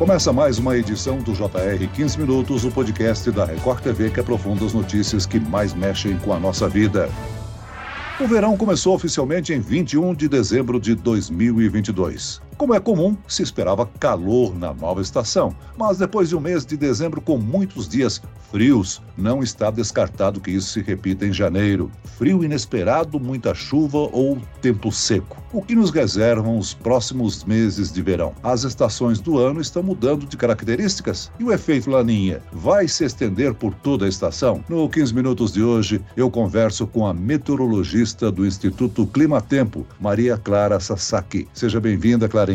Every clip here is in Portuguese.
Começa mais uma edição do JR 15 Minutos, o podcast da Record TV que aprofunda as notícias que mais mexem com a nossa vida. O verão começou oficialmente em 21 de dezembro de 2022. Como é comum, se esperava calor na nova estação, mas depois de um mês de dezembro com muitos dias frios, não está descartado que isso se repita em janeiro. Frio inesperado, muita chuva ou tempo seco. O que nos reservam os próximos meses de verão? As estações do ano estão mudando de características e o efeito Laninha vai se estender por toda a estação? No 15 minutos de hoje, eu converso com a meteorologista do Instituto Climatempo, Maria Clara Sasaki. Seja bem-vinda, Clara.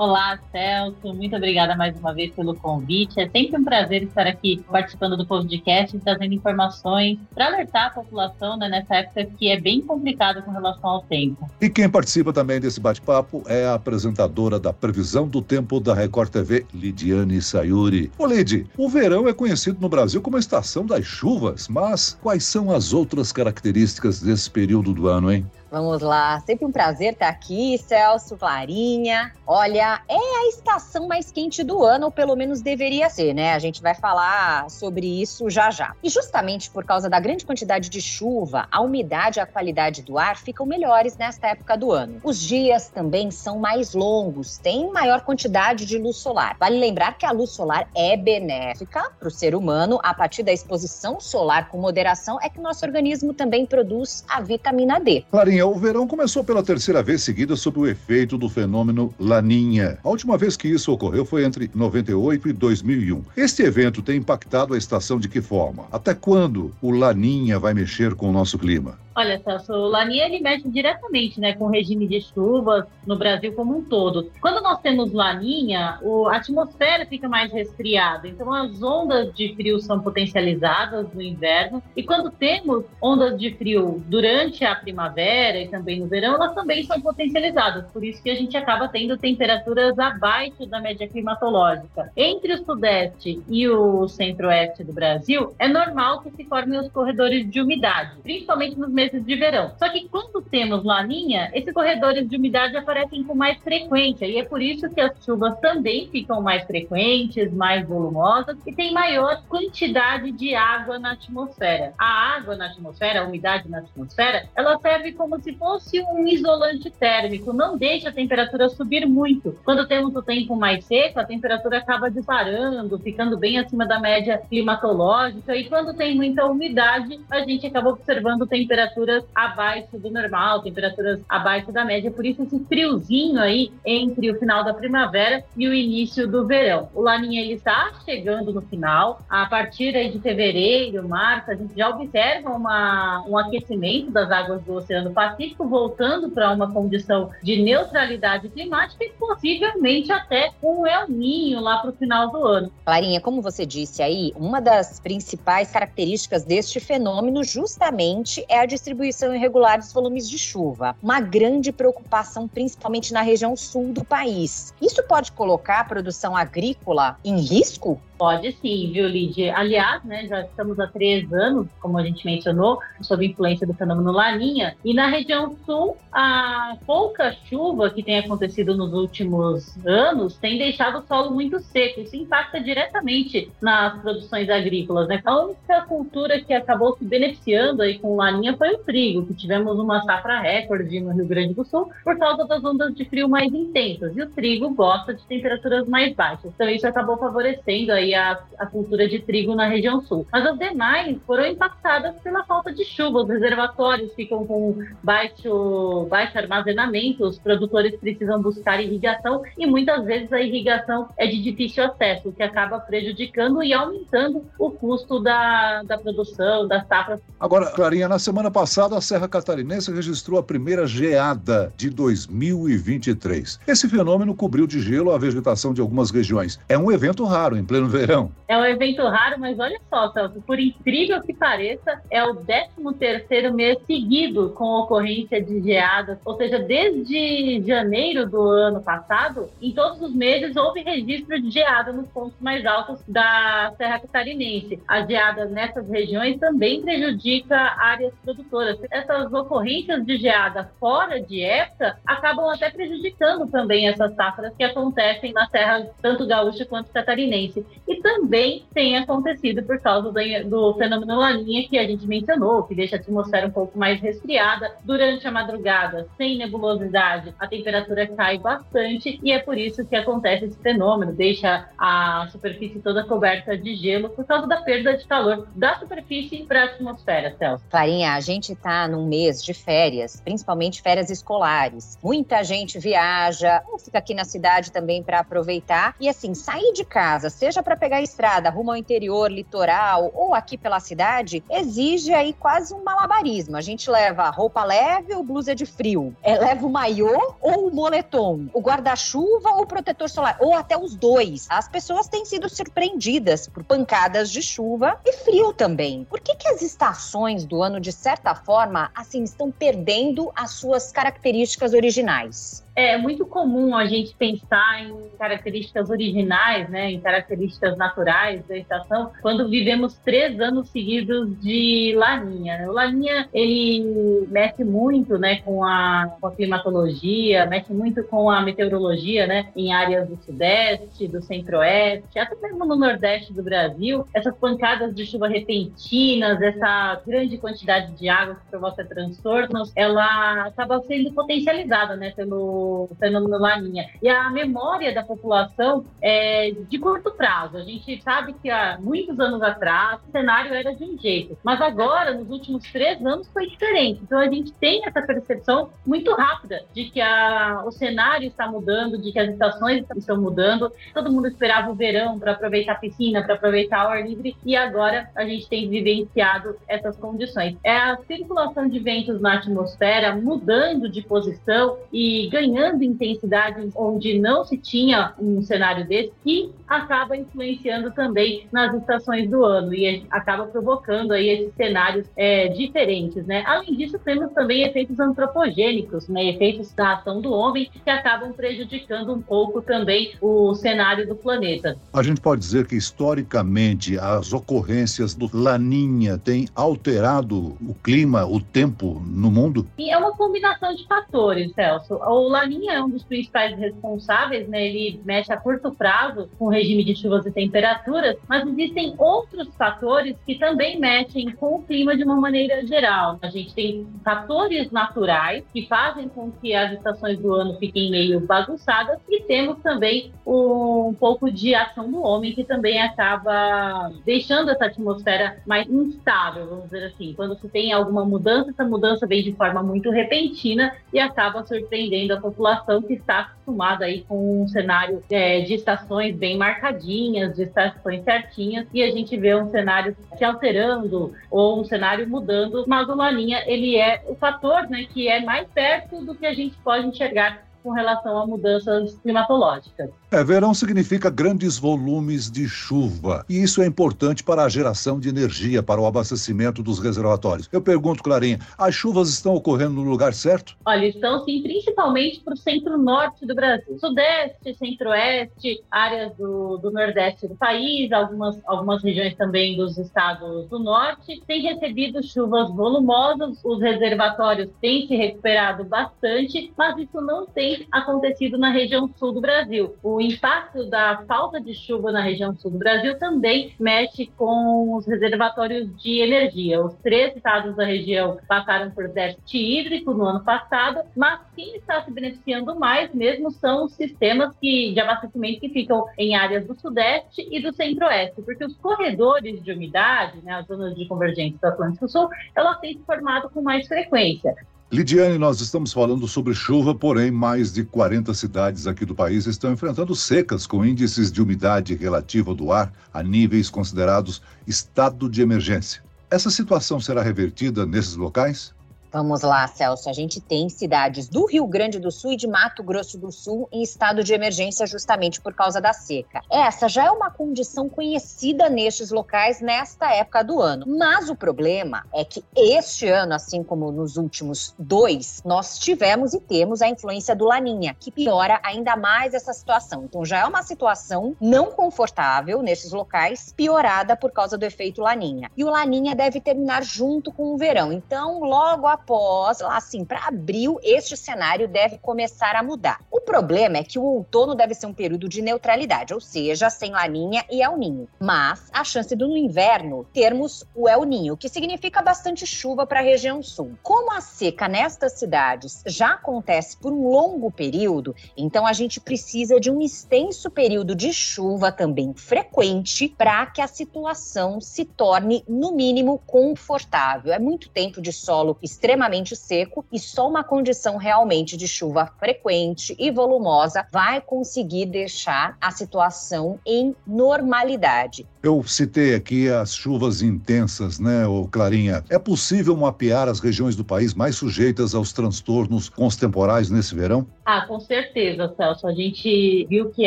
Olá, Celso. Muito obrigada mais uma vez pelo convite. É sempre um prazer estar aqui participando do podcast e trazendo informações para alertar a população né, nessa época que é bem complicada com relação ao tempo. E quem participa também desse bate-papo é a apresentadora da Previsão do Tempo da Record TV, Lidiane Sayuri. Ô, Lid, o verão é conhecido no Brasil como a estação das chuvas, mas quais são as outras características desse período do ano, hein? Vamos lá, sempre um prazer estar aqui, Celso, Clarinha. Olha, é a estação mais quente do ano, ou pelo menos deveria ser, né? A gente vai falar sobre isso já já. E justamente por causa da grande quantidade de chuva, a umidade e a qualidade do ar ficam melhores nesta época do ano. Os dias também são mais longos, tem maior quantidade de luz solar. Vale lembrar que a luz solar é benéfica para o ser humano. A partir da exposição solar com moderação, é que nosso organismo também produz a vitamina D. Clarinha, o verão começou pela terceira vez seguida sob o efeito do fenômeno Laninha. A última vez que isso ocorreu foi entre 98 e 2001. Este evento tem impactado a estação de que forma? Até quando o Laninha vai mexer com o nosso clima? Olha, Celso, o Laninha mexe diretamente né, com o regime de chuvas no Brasil como um todo. Quando nós temos Laninha, a atmosfera fica mais resfriada, então as ondas de frio são potencializadas no inverno. E quando temos ondas de frio durante a primavera e também no verão, elas também são potencializadas. Por isso que a gente acaba tendo temperaturas abaixo da média climatológica. Entre o sudeste e o centro-oeste do Brasil, é normal que se formem os corredores de umidade, principalmente nos meses de verão. Só que quando temos laninha, esses corredores de umidade aparecem com mais frequência e é por isso que as chuvas também ficam mais frequentes, mais volumosas e tem maior quantidade de água na atmosfera. A água na atmosfera, a umidade na atmosfera, ela serve como se fosse um isolante térmico, não deixa a temperatura subir muito. Quando temos o tempo mais seco, a temperatura acaba disparando, ficando bem acima da média climatológica e quando tem muita umidade, a gente acaba observando temperatura temperaturas abaixo do normal, temperaturas abaixo da média, por isso esse friozinho aí entre o final da primavera e o início do verão. O Laninha ele está chegando no final, a partir aí de fevereiro, março, a gente já observa uma, um aquecimento das águas do Oceano Pacífico, voltando para uma condição de neutralidade climática e possivelmente até um El Ninho lá para o final do ano. Clarinha, como você disse aí, uma das principais características deste fenômeno justamente é a distribuição irregular dos volumes de chuva. Uma grande preocupação, principalmente na região sul do país. Isso pode colocar a produção agrícola em risco? Pode sim, viu, Lídia? Aliás, né, já estamos há três anos, como a gente mencionou, sob influência do fenômeno Laninha, e na região sul, a pouca chuva que tem acontecido nos últimos anos tem deixado o solo muito seco. Isso impacta diretamente nas produções agrícolas. Né? A única cultura que acabou se beneficiando aí com Laninha foi o trigo, que tivemos uma safra recorde no Rio Grande do Sul por causa das ondas de frio mais intensas. E o trigo gosta de temperaturas mais baixas. Então isso acabou favorecendo aí a, a cultura de trigo na região sul. Mas as demais foram impactadas pela falta de chuva. Os reservatórios ficam com baixo, baixo armazenamento, os produtores precisam buscar irrigação e muitas vezes a irrigação é de difícil acesso, o que acaba prejudicando e aumentando o custo da, da produção, das safras. Agora, Clarinha, na semana passada a Serra Catarinense registrou a primeira geada de 2023. Esse fenômeno cobriu de gelo a vegetação de algumas regiões. É um evento raro em pleno verão verão. É um evento raro, mas olha só, Celso, por incrível que pareça, é o 13 terceiro mês seguido com ocorrência de geadas, ou seja, desde janeiro do ano passado, em todos os meses houve registro de geada nos pontos mais altos da Serra Catarinense. As geadas nessas regiões também prejudicam áreas produtoras. Essas ocorrências de geada fora de época acabam até prejudicando também essas safras que acontecem na Serra tanto gaúcha quanto catarinense. E também tem acontecido por causa do, fenômeno Laninha que a gente mencionou, que deixa a atmosfera um pouco mais resfriada. Durante a madrugada, sem nebulosidade, a temperatura cai bastante e é por isso que acontece esse fenômeno, deixa a superfície toda coberta de gelo por causa da perda de calor da superfície para a atmosfera, Celso. Clarinha, a gente está num mês de férias, principalmente férias escolares. Muita gente viaja, ou fica aqui na cidade também para aproveitar. E assim, sair de casa, seja para pegar a estrada rumo ao interior, litoral ou aqui pela cidade, exige aí quase um malabarismo. A gente leva roupa leve ou blusa de frio? É, leva o maiô ou o moletom? O guarda-chuva ou o protetor solar? Ou até os dois. As pessoas têm sido surpreendidas por pancadas de chuva e frio também. Por que, que as estações do ano, de certa forma, assim, estão perdendo as suas características originais? É muito comum a gente pensar em características originais, né, em características naturais da estação, quando vivemos três anos seguidos de laninha. Né? O laninha ele mexe muito, né, com a, com a climatologia, mexe muito com a meteorologia, né, em áreas do sudeste, do centro-oeste, até mesmo no nordeste do Brasil. Essas pancadas de chuva repentinas, essa grande quantidade de água que provoca transtornos, ela acaba sendo potencializada, né, pelo fenômeno Laninha. E a memória da população é de curto prazo. A gente sabe que há muitos anos atrás o cenário era de um jeito, mas agora, nos últimos três anos, foi diferente. Então a gente tem essa percepção muito rápida de que a, o cenário está mudando, de que as estações estão mudando. Todo mundo esperava o verão para aproveitar a piscina, para aproveitar o ar livre, e agora a gente tem vivenciado essas condições. É a circulação de ventos na atmosfera mudando de posição e ganhando ganhando intensidade onde não se tinha um cenário desse, que acaba influenciando também nas estações do ano e acaba provocando aí esses cenários é, diferentes, né? Além disso, temos também efeitos antropogênicos, né? Efeitos da ação do homem que acabam prejudicando um pouco também o cenário do planeta. A gente pode dizer que historicamente as ocorrências do Laninha têm alterado o clima, o tempo no mundo? É uma combinação de fatores, Celso. O Laninha é um dos principais responsáveis, né? Ele mexe a curto prazo com o regime de chuvas e temperaturas, mas existem outros fatores que também mexem com o clima de uma maneira geral. A gente tem fatores naturais que fazem com que as estações do ano fiquem meio bagunçadas e temos também um pouco de ação do homem que também acaba deixando essa atmosfera mais instável, vamos dizer assim. Quando se tem alguma mudança, essa mudança vem de forma muito repentina e acaba surpreendendo a população que está acostumada aí com um cenário é, de estações bem marcadinhas, de estações certinhas, e a gente vê um cenário se alterando ou um cenário mudando, mas o Laninha, ele é o fator né, que é mais perto do que a gente pode enxergar com relação a mudanças climatológicas. É, verão significa grandes volumes de chuva, e isso é importante para a geração de energia, para o abastecimento dos reservatórios. Eu pergunto, Clarinha, as chuvas estão ocorrendo no lugar certo? Olha, estão sim, principalmente para o centro-norte do Brasil. Sudeste, centro-oeste, áreas do, do nordeste do país, algumas, algumas regiões também dos estados do norte, têm recebido chuvas volumosas, os reservatórios têm se recuperado bastante, mas isso não tem acontecido na região sul do Brasil. O o impacto da falta de chuva na região sul do Brasil também mexe com os reservatórios de energia. Os três estados da região passaram por déficit hídrico no ano passado, mas quem está se beneficiando mais mesmo são os sistemas que, de abastecimento que ficam em áreas do sudeste e do centro-oeste, porque os corredores de umidade, né, as zonas de convergência do Atlântico Sul, elas têm se formado com mais frequência. Lidiane, nós estamos falando sobre chuva, porém, mais de 40 cidades aqui do país estão enfrentando secas com índices de umidade relativa do ar a níveis considerados estado de emergência. Essa situação será revertida nesses locais? Vamos lá, Celso. A gente tem cidades do Rio Grande do Sul e de Mato Grosso do Sul em estado de emergência justamente por causa da seca. Essa já é uma condição conhecida nestes locais nesta época do ano. Mas o problema é que este ano, assim como nos últimos dois, nós tivemos e temos a influência do Laninha, que piora ainda mais essa situação. Então já é uma situação não confortável nesses locais, piorada por causa do efeito Laninha. E o Laninha deve terminar junto com o verão. Então, logo após, assim, para abril, este cenário deve começar a mudar. O problema é que o outono deve ser um período de neutralidade, ou seja, sem Laninha e El Ninho. Mas a chance do no inverno termos o El Ninho, que significa bastante chuva para a região sul. Como a seca nestas cidades já acontece por um longo período, então a gente precisa de um extenso período de chuva também frequente para que a situação se torne, no mínimo, confortável. É muito tempo de solo extremamente seco e só uma condição realmente de chuva frequente e volumosa vai conseguir deixar a situação em normalidade. Eu citei aqui as chuvas intensas, né, ô Clarinha? É possível mapear as regiões do país mais sujeitas aos transtornos com os temporais nesse verão? Ah, com certeza, Celso. A gente viu que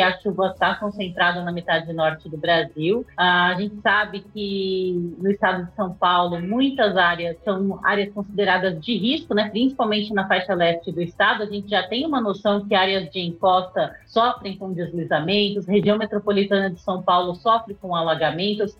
a chuva está concentrada na metade norte do Brasil. Ah, a gente sabe que no estado de São Paulo, muitas áreas são áreas consideradas de risco, né? principalmente na faixa leste do estado. A gente já tem uma noção que áreas de encosta sofrem com deslizamentos, região metropolitana de São Paulo sofre com alagamentos,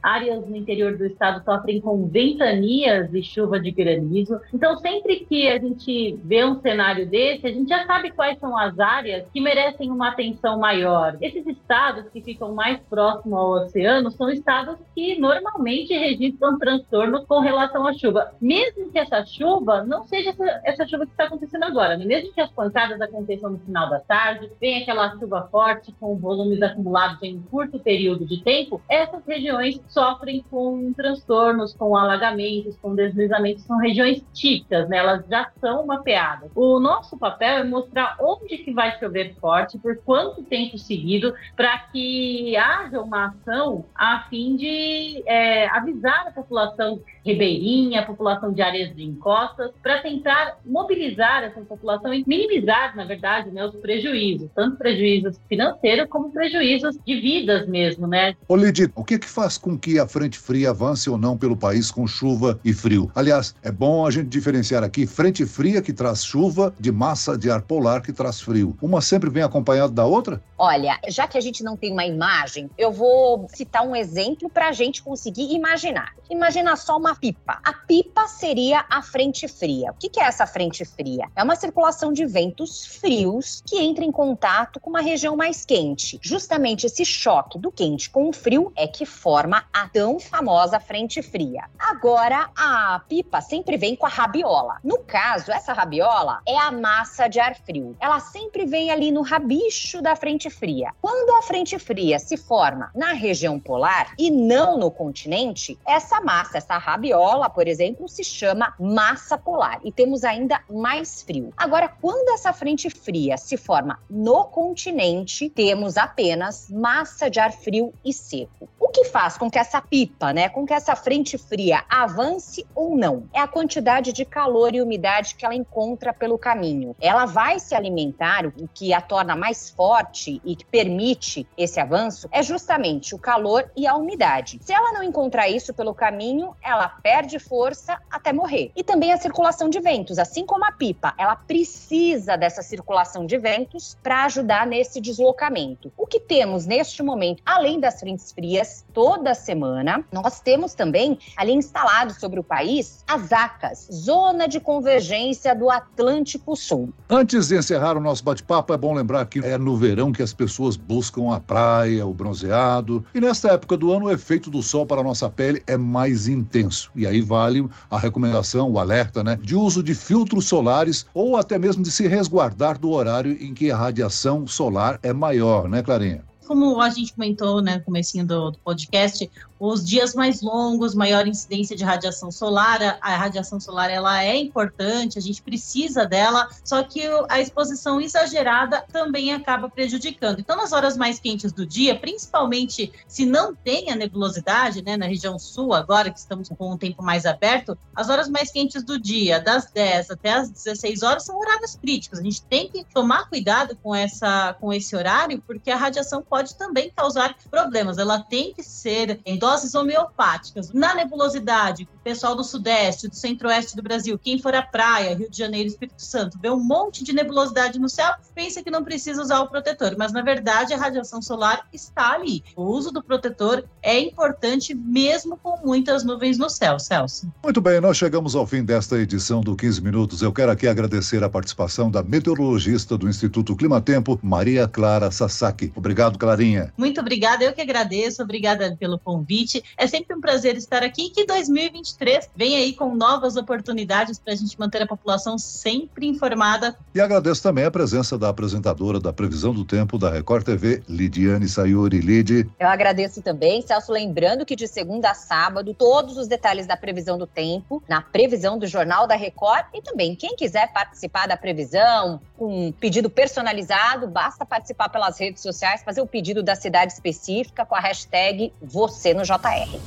áreas no interior do estado sofrem com ventanias e chuva de granizo. Então, sempre que a gente vê um cenário desse, a gente já sabe quais são as áreas que merecem uma atenção maior. Esses estados que ficam mais próximos ao oceano são estados que normalmente registram transtornos com relação à chuva. Mesmo que essa chuva não seja essa, essa chuva que está acontecendo agora, né? mesmo que as pancadas aconteçam no final da tarde, vem aquela chuva forte com volumes acumulados em um curto período de tempo, essas regiões sofrem com transtornos, com alagamentos, com deslizamentos, são regiões típicas, né? elas já são mapeadas. O nosso papel é mostrar onde que vai chover forte, por quanto tempo seguido, para que haja uma ação a fim de é, avisar a população ribeirinha, a população de áreas de encostas, para tentar mobilizar essa população e minimizar, na verdade, né, os prejuízos, tanto prejuízos financeiros como prejuízos de vidas mesmo, né? Ô Lidy, o que que faz com que a frente fria avance ou não pelo país com chuva e frio? Aliás, é bom a gente diferenciar aqui frente fria que traz chuva de massa de ar polar que traz frio. Uma sempre vem acompanhada da outra? Olha, já que a gente não tem uma imagem, eu vou citar um exemplo para a gente conseguir imaginar. Imagina só uma pipa. A pipa seria a frente fria. O que é essa frente fria? É uma circulação de ventos frios que entra em contato com uma região mais quente. Justamente esse choque do quente com o frio é que forma a tão famosa frente fria. Agora, a pipa sempre vem com a rabiola. No caso, essa rabiola é a massa de ar frio. Ela sempre vem ali no rabicho da frente fria. Quando a frente fria se forma na região polar e não no continente, essa massa, essa rabiola, por exemplo, se chama massa polar e temos ainda mais frio. Agora, quando essa frente fria se forma no continente, temos apenas massa de ar frio e seco. O que faz com que essa pipa, né, com que essa frente fria avance ou não? É a quantidade de calor e umidade que ela encontra pelo caminho. Ela vai se alimentar, o que a torna mais forte e que permite esse avanço é justamente o calor e a umidade. Se ela não encontrar isso pelo caminho, ela perde força até morrer. E também a circulação de ventos, assim como a pipa, ela precisa dessa circulação de ventos para ajudar nesse deslocamento. O que temos neste momento, além das frentes frias, toda semana, nós temos também ali instalado sobre o país as ACAS, Zona de Convergência do Atlântico Sul. Antes de encerrar o nosso bate-papo, é bom lembrar que é no verão que as pessoas buscam a praia, o bronzeado, e nesta época do ano o efeito do sol para a nossa pele é mais intenso. E aí vale a recomendação, o alerta, né, de uso de filtros solares ou até mesmo de se resguardar do horário em que a radiação solar é maior, né, Clarinha? Como a gente comentou né, no comecinho do, do podcast, os dias mais longos, maior incidência de radiação solar. A, a, radiação solar ela é importante, a gente precisa dela, só que a exposição exagerada também acaba prejudicando. Então, nas horas mais quentes do dia, principalmente se não tem a nebulosidade, né, na região sul, agora que estamos com o tempo mais aberto, as horas mais quentes do dia, das 10 até as 16 horas, são horários críticos. A gente tem que tomar cuidado com, essa, com esse horário, porque a radiação também causar problemas. Ela tem que ser em doses homeopáticas. Na nebulosidade, o pessoal do sudeste, do centro-oeste do Brasil, quem for à praia, Rio de Janeiro, Espírito Santo, vê um monte de nebulosidade no céu, pensa que não precisa usar o protetor, mas na verdade a radiação solar está ali. O uso do protetor é importante mesmo com muitas nuvens no céu, Celso. Muito bem, nós chegamos ao fim desta edição do 15 Minutos. Eu quero aqui agradecer a participação da meteorologista do Instituto Climatempo, Maria Clara Sasaki. Obrigado, Clarinha. Muito obrigada, eu que agradeço. Obrigada pelo convite. É sempre um prazer estar aqui. Que 2023 vem aí com novas oportunidades para a gente manter a população sempre informada. E agradeço também a presença da apresentadora da Previsão do Tempo da Record TV, Lidiane Sayuri. Lid. Eu agradeço também, Celso, lembrando que de segunda a sábado, todos os detalhes da previsão do tempo, na previsão do Jornal da Record e também quem quiser participar da previsão, com um pedido personalizado, basta participar pelas redes sociais, fazer o pedido da cidade específica com a hashtag você no JR.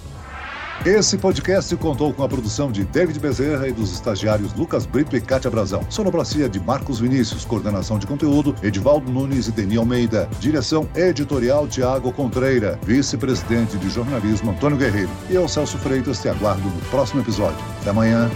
Esse podcast contou com a produção de David Bezerra e dos estagiários Lucas Brito e Cátia Brazão. Sonoplastia de Marcos Vinícius, coordenação de conteúdo Edivaldo Nunes e Deni Almeida. Direção editorial Tiago Contreira, vice-presidente de jornalismo Antônio Guerreiro. E eu, Celso Freitas, te aguardo no próximo episódio. Até amanhã.